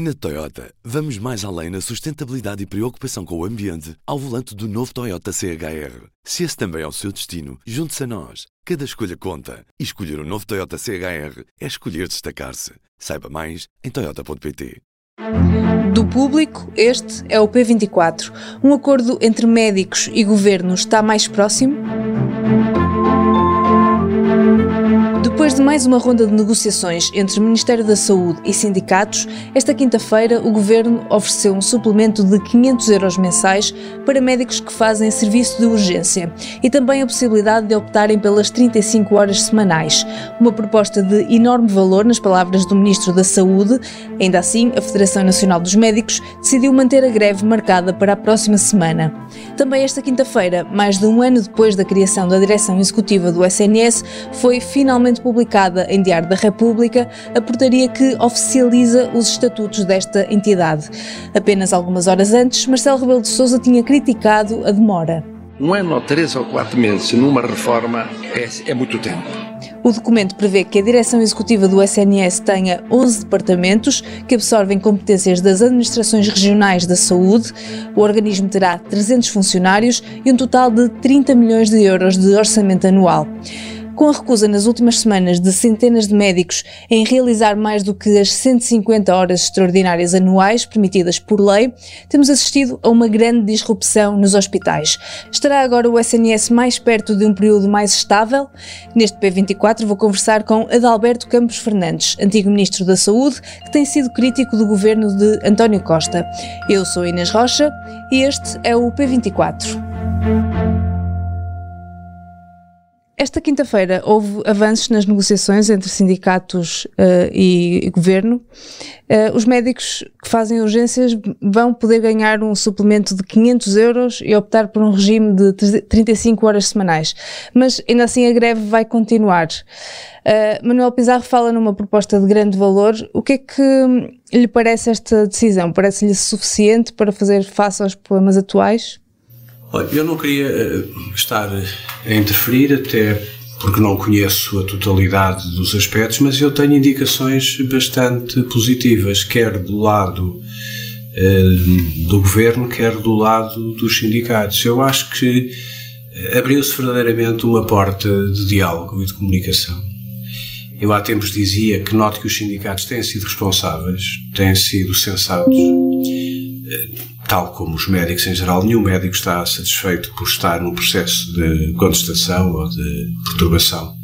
Na Toyota, vamos mais além na sustentabilidade e preocupação com o ambiente ao volante do novo Toyota CHR. Se esse também é o seu destino, junte-se a nós. Cada escolha conta. E escolher o um novo Toyota CHR é escolher destacar-se. Saiba mais em Toyota.pt. Do público, este é o P24. Um acordo entre médicos e governo está mais próximo? Depois de mais uma ronda de negociações entre o Ministério da Saúde e sindicatos, esta quinta-feira o Governo ofereceu um suplemento de 500 euros mensais para médicos que fazem serviço de urgência e também a possibilidade de optarem pelas 35 horas semanais. Uma proposta de enorme valor, nas palavras do Ministro da Saúde. Ainda assim, a Federação Nacional dos Médicos decidiu manter a greve marcada para a próxima semana. Também esta quinta-feira, mais de um ano depois da criação da direção executiva do SNS, foi finalmente publicada em Diário da República a portaria que oficializa os estatutos desta entidade. Apenas algumas horas antes, Marcelo Rebelo de Sousa tinha criticado a demora. Um ano ou três ou quatro meses numa reforma é, é muito tempo. O documento prevê que a direção executiva do SNS tenha 11 departamentos que absorvem competências das administrações regionais da saúde. O organismo terá 300 funcionários e um total de 30 milhões de euros de orçamento anual. Com a recusa nas últimas semanas de centenas de médicos em realizar mais do que as 150 horas extraordinárias anuais permitidas por lei, temos assistido a uma grande disrupção nos hospitais. Estará agora o SNS mais perto de um período mais estável? Neste P24 vou conversar com Adalberto Campos Fernandes, antigo Ministro da Saúde, que tem sido crítico do governo de António Costa. Eu sou Inês Rocha e este é o P24. Esta quinta-feira houve avanços nas negociações entre sindicatos uh, e, governo. Uh, os médicos que fazem urgências vão poder ganhar um suplemento de 500 euros e optar por um regime de 35 horas semanais. Mas ainda assim a greve vai continuar. Uh, Manuel Pizarro fala numa proposta de grande valor. O que é que lhe parece esta decisão? Parece-lhe suficiente para fazer face aos problemas atuais? Olha, eu não queria eh, estar a interferir, até porque não conheço a totalidade dos aspectos, mas eu tenho indicações bastante positivas, quer do lado eh, do governo, quer do lado dos sindicatos. Eu acho que eh, abriu-se verdadeiramente uma porta de diálogo e de comunicação. Eu há tempos dizia que note que os sindicatos têm sido responsáveis, têm sido sensatos tal como os médicos em geral, nenhum médico está satisfeito por estar num processo de contestação ou de perturbação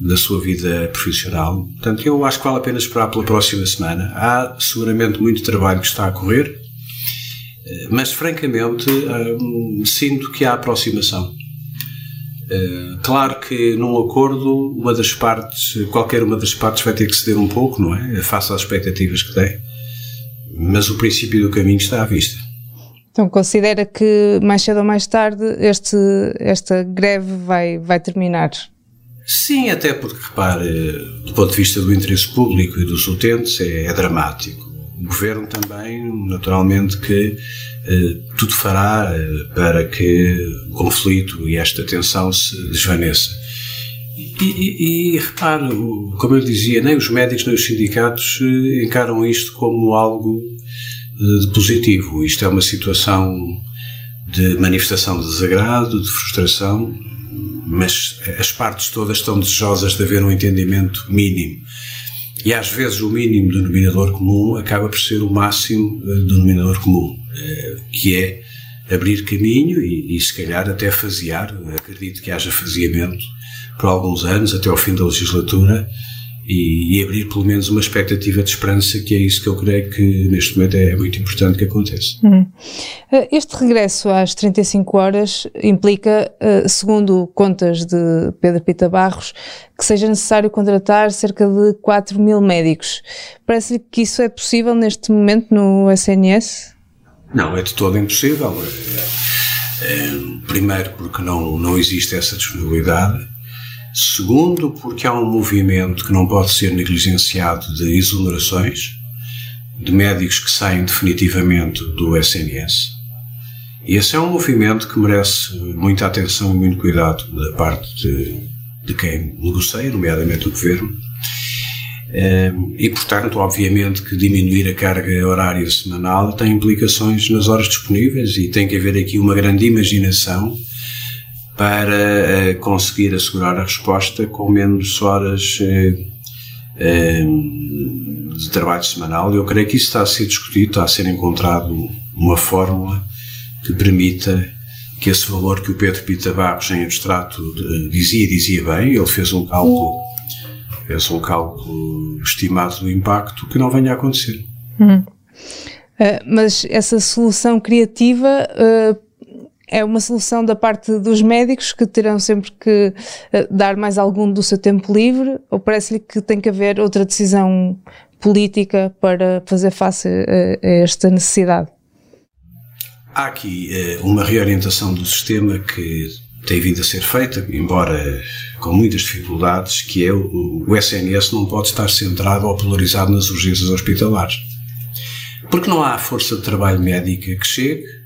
da sua vida profissional. Portanto, eu acho que vale a pena esperar pela próxima semana. Há seguramente muito trabalho que está a correr, eh, mas francamente hum, sinto que há aproximação. Eh, claro que num acordo, uma das partes, qualquer uma das partes vai ter que ceder um pouco, não é? Face às expectativas que tem mas o princípio do caminho está à vista. Então considera que mais cedo ou mais tarde este, esta greve vai, vai terminar? Sim, até porque, repare, do ponto de vista do interesse público e dos utentes, é, é dramático. O governo também, naturalmente, que eh, tudo fará eh, para que o conflito e esta tensão se desvaneça. E, e, e repare, como eu dizia, nem os médicos nem os sindicatos eh, encaram isto como algo eh, de positivo. Isto é uma situação de manifestação de desagrado, de frustração, mas as partes todas estão desejosas de haver um entendimento mínimo. E às vezes o mínimo denominador comum acaba por ser o máximo eh, denominador comum, que é abrir caminho e, e se calhar até fasear, acredito que haja faseamento por alguns anos, até ao fim da legislatura, e, e, abrir pelo menos uma expectativa de esperança, que é isso que eu creio que neste momento é muito importante que aconteça. Uhum. Este regresso às 35 horas implica, eh, segundo contas de Pedro Pita Barros, que seja necessário contratar cerca de 4 mil médicos. Parece-lhe que isso é possível neste momento no SNS? Não, é de todo impossível. É, primeiro porque não, não existe essa disponibilidade Segundo, porque há um movimento que não pode ser negligenciado de exonerações de médicos que saem definitivamente do SNS. E esse é um movimento que merece muita atenção e muito cuidado da parte de, de quem negocia, nomeadamente o governo. E, portanto, obviamente que diminuir a carga horária semanal tem implicações nas horas disponíveis e tem que haver aqui uma grande imaginação para conseguir assegurar a resposta com menos horas de trabalho semanal. Eu creio que isso está a ser discutido, está a ser encontrado uma fórmula que permita que esse valor que o Pedro Pita Barros em abstrato dizia, dizia bem, ele fez um cálculo, fez um cálculo estimado do impacto que não venha a acontecer. Uh, mas essa solução criativa uh, é uma solução da parte dos médicos que terão sempre que uh, dar mais algum do seu tempo livre ou parece-lhe que tem que haver outra decisão política para fazer face a, a esta necessidade? Há aqui uh, uma reorientação do sistema que tem vindo a ser feita, embora com muitas dificuldades, que é o, o SNS não pode estar centrado ou polarizado nas urgências hospitalares. Porque não há força de trabalho médica que chegue,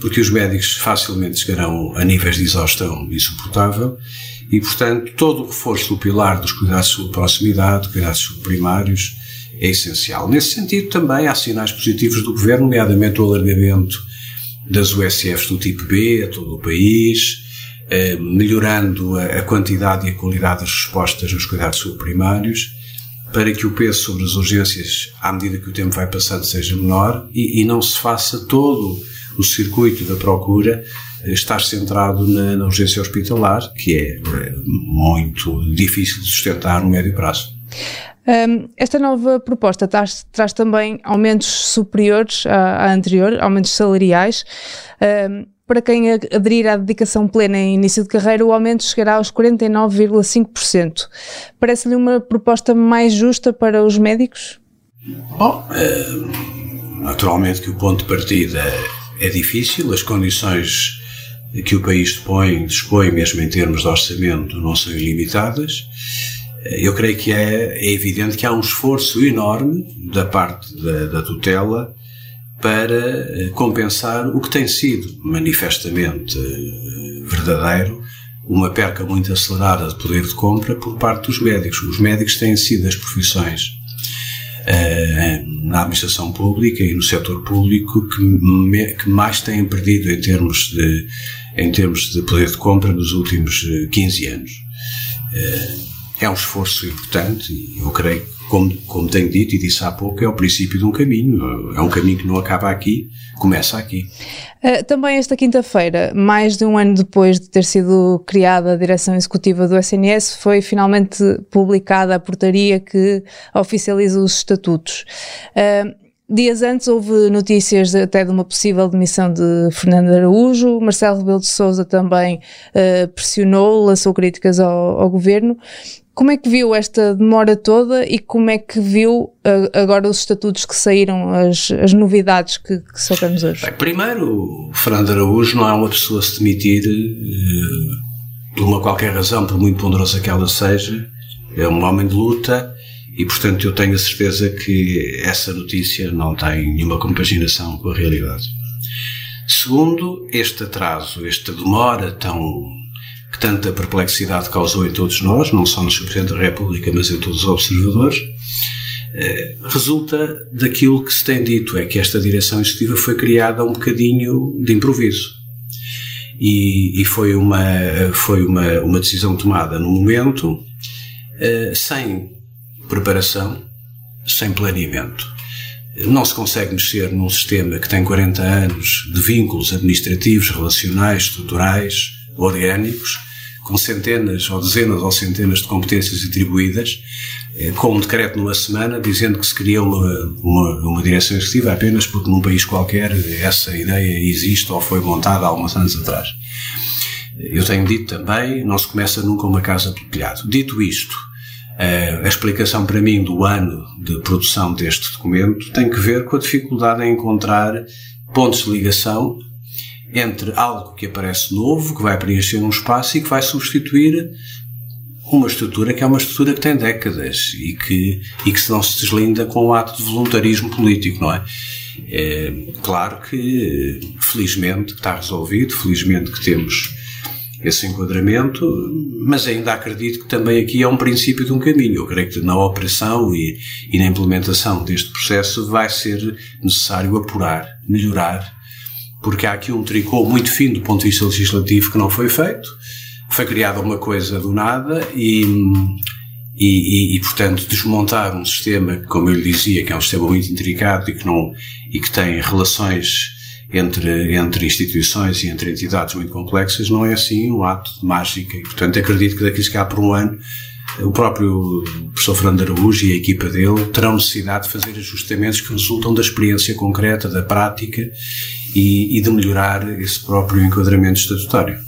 porque os médicos facilmente chegarão a níveis de exaustão insuportável e, portanto, todo o reforço do pilar dos cuidados de proximidade, cuidados primários, é essencial. Nesse sentido, também há sinais positivos do Governo, nomeadamente o alargamento das USFs do tipo B a todo o país, eh, melhorando a quantidade e a qualidade das respostas nos cuidados subprimários, para que o peso sobre as urgências, à medida que o tempo vai passando, seja menor e, e não se faça todo o circuito da procura eh, estar centrado na, na urgência hospitalar, que é, é muito difícil de sustentar no médio prazo. Um, esta nova proposta traz, traz, também aumentos superiores à, à anterior, aumentos salariais. Um, para quem aderir à dedicação plena em início de carreira, o aumento chegará aos 49,5%. Parece-lhe uma proposta mais justa para os médicos? Bom, é, naturalmente que o ponto de partida é difícil, as condições que o país dispõe, mesmo em termos de orçamento, não são ilimitadas eu creio que é, é, evidente que há um esforço enorme da parte da, da tutela para eh, compensar o que tem sido manifestamente eh, verdadeiro uma perca muito acelerada de poder de compra por parte dos médicos. Os médicos têm sido as profissões na administração pública e no setor público que, me, que, mais têm perdido em termos de em termos de poder de compra nos últimos 15 anos. Uh, é um esforço importante e eu creio como, como tenho dito e disse há pouco, é o princípio de um caminho. É um caminho que não acaba aqui, começa aqui. Uh, também esta quinta-feira, mais de um ano depois de ter sido criada a direção executiva do SNS, foi finalmente publicada a portaria que oficializa os estatutos. Uh, Dias antes houve notícias até de uma possível demissão de Fernando Araújo, Marcelo Rebelo de Sousa também uh, pressionou, lançou críticas ao, ao, governo. Como é que viu esta demora toda e como é que viu uh, agora os estatutos que saíram, as, as novidades que, que soubemos hoje? Bem, primeiro, Fernando Araújo não é uma pessoa a se demitir uh, por uma qualquer razão, por muito ponderosa que ela seja. É um homem de luta e, portanto, eu tenho a certeza que essa notícia não tem nenhuma compaginação com a realidade. Segundo, este atraso, esta demora tão que tanta perplexidade causou em todos nós, não só no Sr. Presidente da República, mas em todos os observadores, eh, resulta daquilo que se tem dito, é que esta direção executiva foi criada um bocadinho de improviso. E, e foi, uma, foi uma, uma decisão tomada no momento, eh, sem preparação, sem planeamento. Não se consegue mexer num sistema que tem 40 anos de vínculos administrativos, relacionais, estruturais, orgânicos, com centenas ou dezenas ou centenas de competências atribuídas, eh, com um decreto numa semana dizendo que se cria uma, uma, uma direção executiva apenas porque num país qualquer essa ideia existe ou foi montada há alguns anos atrás. Eu tenho dito também, não se começa nunca uma casa pelo telhado. Dito isto, eh, a explicação para mim do ano de produção deste documento tem que ver com a dificuldade em encontrar pontos de ligação entre algo que aparece novo, que vai preencher um espaço e que vai substituir uma estrutura que é uma estrutura que tem décadas e que, e que não se deslinda com o ato de voluntarismo político, não é? É claro que, felizmente, está resolvido, felizmente que temos esse enquadramento, mas ainda acredito que também aqui é um princípio de um caminho. Eu creio que na operação e, e na implementação deste processo vai ser necessário apurar, melhorar, porque há aqui um tricô muito fino do ponto de vista legislativo que não foi feito. Foi criada uma coisa do nada e, e, e, e, portanto, desmontar um sistema, como eu lhe dizia, que é um sistema muito intricado e que, não, e que tem relações entre, entre instituições e entre entidades muito complexas, não é assim um ato de mágica. E, portanto, acredito que daqui a chegar por um ano, o próprio professor Fernando Araújo e a equipa dele terão necessidade de fazer ajustamentos que resultam da experiência concreta, da prática e, e de melhorar esse próprio enquadramento estatutário.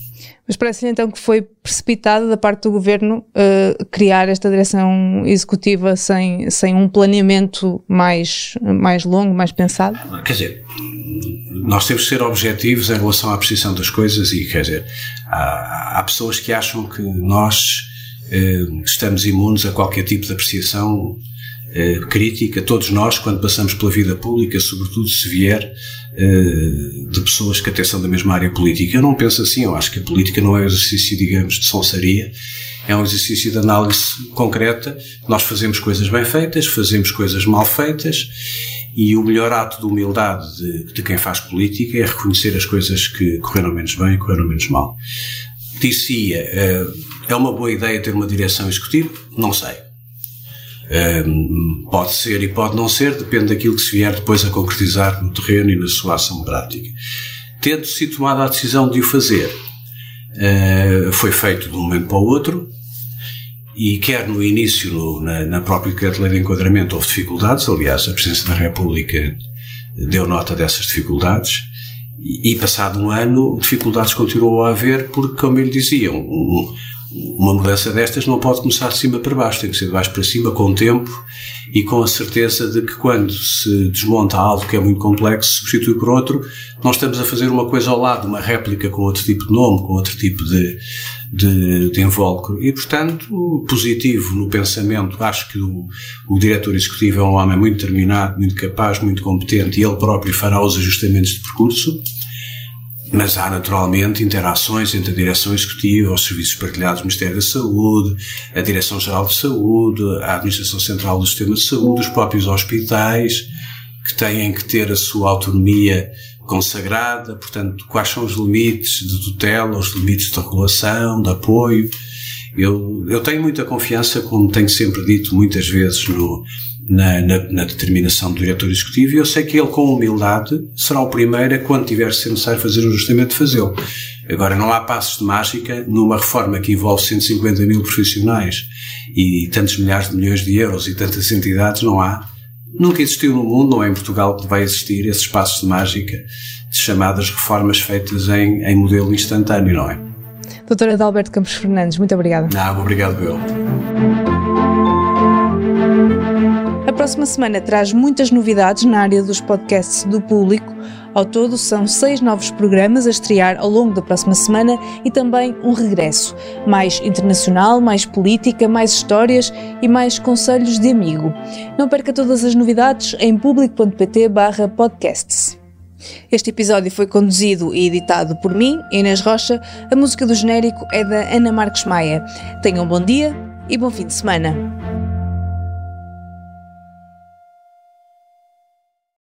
Mas parece-lhe então que foi precipitado da parte do governo uh, criar esta direção executiva sem, sem um planeamento mais, mais longo, mais pensado? Quer dizer, nós temos que ser objetivos em relação à precisão das coisas e, quer dizer, há, há pessoas que acham que nós uh, estamos imunes a qualquer tipo de apreciação uh, crítica, todos nós, quando passamos pela vida pública, sobretudo se vier eh, de pessoas que até são da mesma área política. Eu não penso assim, eu acho que a política não é um exercício, digamos, de sonsaria, é um exercício de análise concreta. Nós fazemos coisas bem feitas, fazemos coisas mal feitas, e o melhor ato de humildade de, de quem faz política é reconhecer as coisas que correram menos bem e correram menos mal. Disse-ia, eh, é uma boa ideia ter uma direção executiva? Não sei pode ser e pode não ser, depende daquilo que se vier depois a concretizar no terreno e na sua ação prática. Tendo-se tomado a decisão de o fazer, uh, foi feito de um momento para o outro, e quer no início, no, na, na própria decreto-lei de enquadramento, houve dificuldades, aliás, a Presidência da República deu nota dessas dificuldades, e, e passado um ano, dificuldades continuou a haver, porque, como ele dizia, um, uma mudança destas não pode começar de cima para baixo, tem que ser de baixo para cima, com o tempo e com a certeza de que quando se desmonta algo que é muito complexo, se substitui por outro, nós estamos a fazer uma coisa ao lado, uma réplica com outro tipo de nome, com outro tipo de, de, de invólucro. E, portanto, positivo no pensamento, acho que o, o diretor executivo é um homem muito determinado, muito capaz, muito competente e ele próprio fará os ajustamentos de percurso mas há naturalmente interações entre a direção executiva, os serviços partilhados do Ministério da Saúde, a Direção-Geral de Saúde, a Administração Central do Sistema de Saúde, os próprios hospitais, que têm que ter a sua autonomia consagrada, portanto, quais são os limites de tutela, os limites de regulação, de apoio. Eu, eu tenho muita confiança, como tenho sempre dito muitas vezes no, na, na, na, determinação do diretor executivo e eu sei que ele, com humildade, será o primeiro a, quando tiver ser necessário fazer o ajustamento, fazê-lo. Agora, não há passos de mágica numa reforma que envolve 150 mil profissionais e tantos milhares de milhões de euros e tantas entidades, não há. Nunca existiu no mundo, não é em Portugal que vai existir esses passos de mágica de chamadas reformas feitas em, em modelo instantâneo, não é? Doutora Adalberto Campos Fernandes, muito obrigada. Não, obrigado eu próxima semana traz muitas novidades na área dos podcasts do público. Ao todo, são seis novos programas a estrear ao longo da próxima semana e também um regresso. Mais internacional, mais política, mais histórias e mais conselhos de amigo. Não perca todas as novidades em público.pt/podcasts. Este episódio foi conduzido e editado por mim, Inês Rocha. A música do genérico é da Ana Marques Maia. Tenham um bom dia e bom fim de semana.